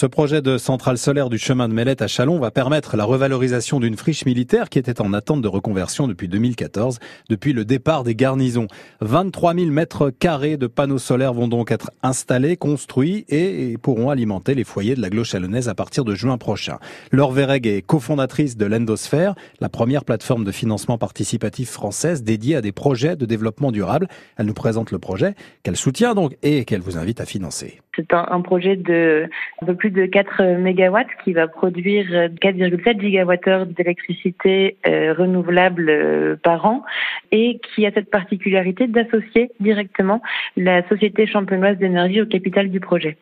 Ce projet de centrale solaire du chemin de Mellette à Chalon va permettre la revalorisation d'une friche militaire qui était en attente de reconversion depuis 2014, depuis le départ des garnisons. 23 000 mètres carrés de panneaux solaires vont donc être installés, construits et pourront alimenter les foyers de la Glo chalonnaise à partir de juin prochain. Laure Verreg est cofondatrice de l'Endosphère, la première plateforme de financement participatif française dédiée à des projets de développement durable. Elle nous présente le projet qu'elle soutient donc et qu'elle vous invite à financer. C'est un, projet de un peu plus de 4 mégawatts qui va produire 4,7 gigawattheures d'électricité euh, renouvelable euh, par an et qui a cette particularité d'associer directement la société champenoise d'énergie au capital du projet.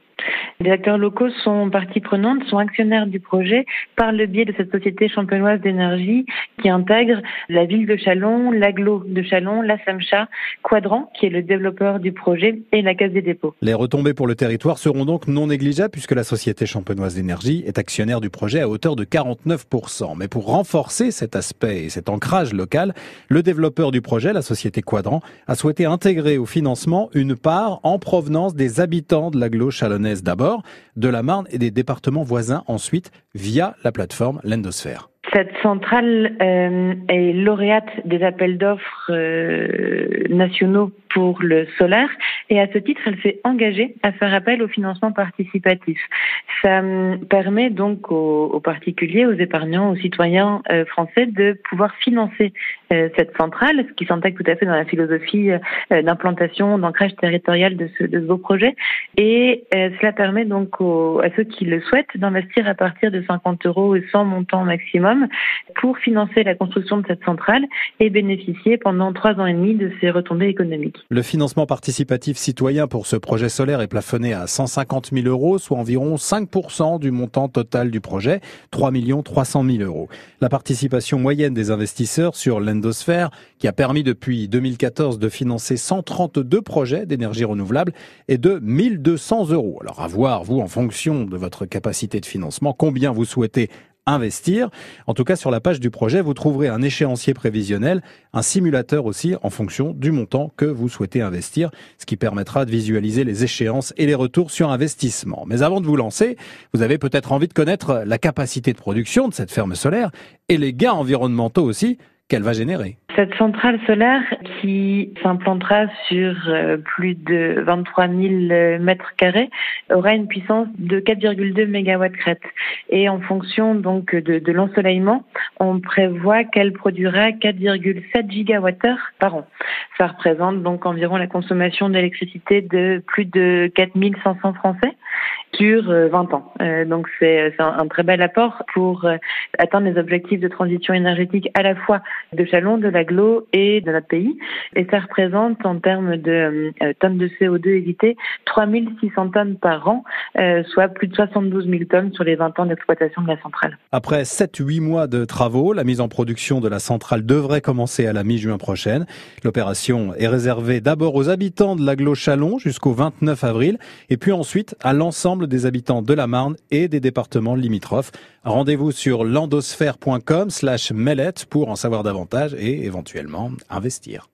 Les acteurs locaux sont partie prenante, sont actionnaires du projet par le biais de cette société champenoise d'énergie qui intègre la ville de Chalon, l'aglo de Chalon, la SAMCHA, Quadrant, qui est le développeur du projet, et la Caisse des dépôts. Les retombées pour le territoire seront donc non négligeables puisque la société champenoise d'énergie est actionnaire du projet à hauteur de 49%. Mais pour renforcer cet aspect et cet ancrage local, le développeur du projet, la société Quadrant, a souhaité intégrer au financement une part en provenance des habitants de l'aglo chalonnaise d'abord de la Marne et des départements voisins ensuite via la plateforme Lendosphère. Cette centrale euh, est lauréate des appels d'offres euh, nationaux pour le solaire et à ce titre, elle s'est engagée à faire appel au financement participatif. Ça hum, permet donc aux, particuliers, aux épargnants, aux citoyens euh, français de pouvoir financer cette centrale, ce qui s'intègre tout à fait dans la philosophie d'implantation, d'ancrage territorial de ce, de ce beau projet. Et cela permet donc à ceux qui le souhaitent d'investir à partir de 50 euros et sans montant maximum pour financer la construction de cette centrale et bénéficier pendant trois ans et demi de ces retombées économiques. Le financement participatif citoyen pour ce projet solaire est plafonné à 150 000 euros, soit environ 5% du montant total du projet, 3 300 000 euros. La participation moyenne des investisseurs sur l'endosphère, qui a permis depuis 2014 de financer 132 projets d'énergie renouvelable, est de 1200 euros. Alors à voir, vous, en fonction de votre capacité de financement, combien vous souhaitez investir. En tout cas, sur la page du projet, vous trouverez un échéancier prévisionnel, un simulateur aussi en fonction du montant que vous souhaitez investir, ce qui permettra de visualiser les échéances et les retours sur investissement. Mais avant de vous lancer, vous avez peut-être envie de connaître la capacité de production de cette ferme solaire et les gains environnementaux aussi qu'elle va générer. Cette centrale solaire qui s'implantera sur euh, plus de 23 000 euh, mètres carrés aura une puissance de 4,2 MW crête. Et en fonction donc de, de l'ensoleillement, on prévoit qu'elle produira 4,7 gigawattheures par an. Ça représente donc environ la consommation d'électricité de plus de 4500 Français sur 20 euh, ans. Euh, donc c'est un, très bel apport pour euh, atteindre les objectifs de transition énergétique à la fois de Chalon, de l'aglo et de notre pays. Et ça représente en termes de tonnes de CO2 évitées 3600 tonnes par an, soit plus de 72 000 tonnes sur les 20 ans d'exploitation de la centrale. Après 7-8 mois de travaux, la mise en production de la centrale devrait commencer à la mi-juin prochaine. L'opération est réservée d'abord aux habitants de l'aglo Chalon jusqu'au 29 avril et puis ensuite à l'ensemble des habitants de la Marne et des départements limitrophes. Rendez-vous sur landosphère.com slash mellette pour en savoir davantage et éventuellement investir.